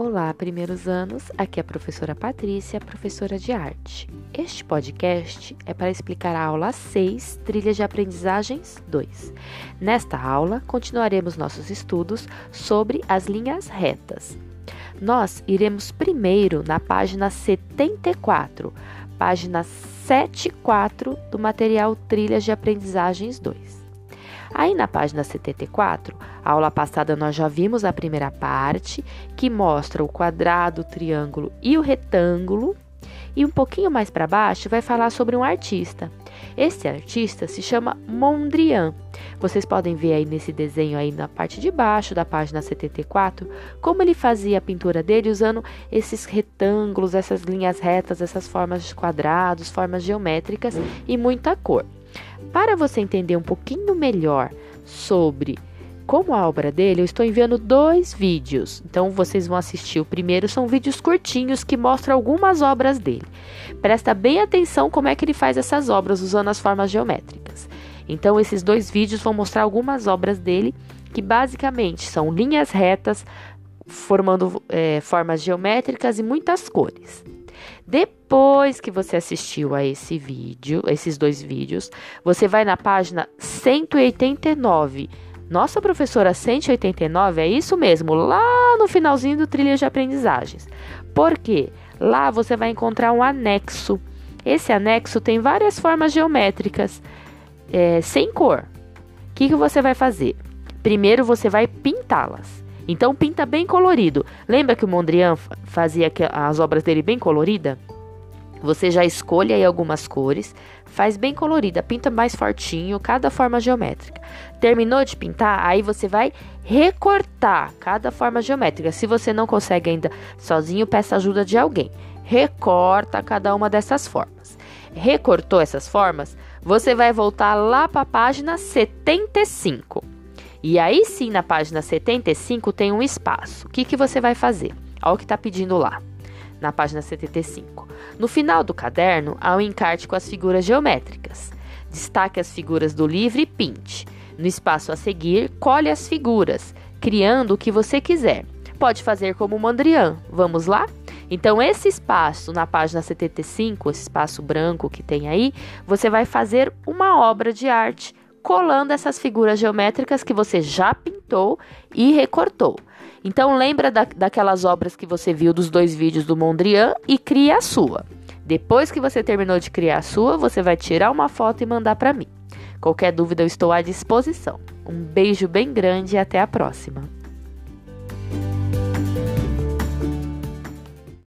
Olá, primeiros anos. Aqui é a professora Patrícia, professora de arte. Este podcast é para explicar a aula 6, Trilha de Aprendizagens 2. Nesta aula, continuaremos nossos estudos sobre as linhas retas. Nós iremos primeiro na página 74, página 74 do material Trilhas de Aprendizagens 2. Aí na página 74, a aula passada nós já vimos a primeira parte, que mostra o quadrado, o triângulo e o retângulo. E um pouquinho mais para baixo vai falar sobre um artista. Esse artista se chama Mondrian. Vocês podem ver aí nesse desenho aí na parte de baixo da página 74 como ele fazia a pintura dele usando esses retângulos, essas linhas retas, essas formas de quadrados, formas geométricas e muita cor. Para você entender um pouquinho melhor sobre como a obra dele, eu estou enviando dois vídeos. Então vocês vão assistir. O primeiro são vídeos curtinhos que mostram algumas obras dele. Presta bem atenção como é que ele faz essas obras usando as formas geométricas. Então esses dois vídeos vão mostrar algumas obras dele que basicamente são linhas retas formando é, formas geométricas e muitas cores. Depois que você assistiu a esse vídeo, esses dois vídeos, você vai na página 189. Nossa professora 189 é isso mesmo, lá no finalzinho do trilha de aprendizagens. Por quê? Lá você vai encontrar um anexo. Esse anexo tem várias formas geométricas é, sem cor. O que, que você vai fazer? Primeiro você vai pintá-las. Então pinta bem colorido. Lembra que o Mondrian fazia as obras dele bem colorida? Você já escolhe aí algumas cores, faz bem colorida, pinta mais fortinho cada forma geométrica. Terminou de pintar, aí você vai recortar cada forma geométrica. Se você não consegue ainda sozinho, peça ajuda de alguém. Recorta cada uma dessas formas. Recortou essas formas, você vai voltar lá para a página 75. E aí sim, na página 75 tem um espaço. O que, que você vai fazer? Olha o que está pedindo lá, na página 75. No final do caderno, há um encarte com as figuras geométricas. Destaque as figuras do livro e pinte. No espaço a seguir, colhe as figuras, criando o que você quiser. Pode fazer como Mondrian. Vamos lá? Então, esse espaço na página 75, esse espaço branco que tem aí, você vai fazer uma obra de arte colando essas figuras geométricas que você já pintou e recortou. Então lembra da, daquelas obras que você viu dos dois vídeos do Mondrian e cria a sua. Depois que você terminou de criar a sua, você vai tirar uma foto e mandar para mim. Qualquer dúvida eu estou à disposição. Um beijo bem grande e até a próxima.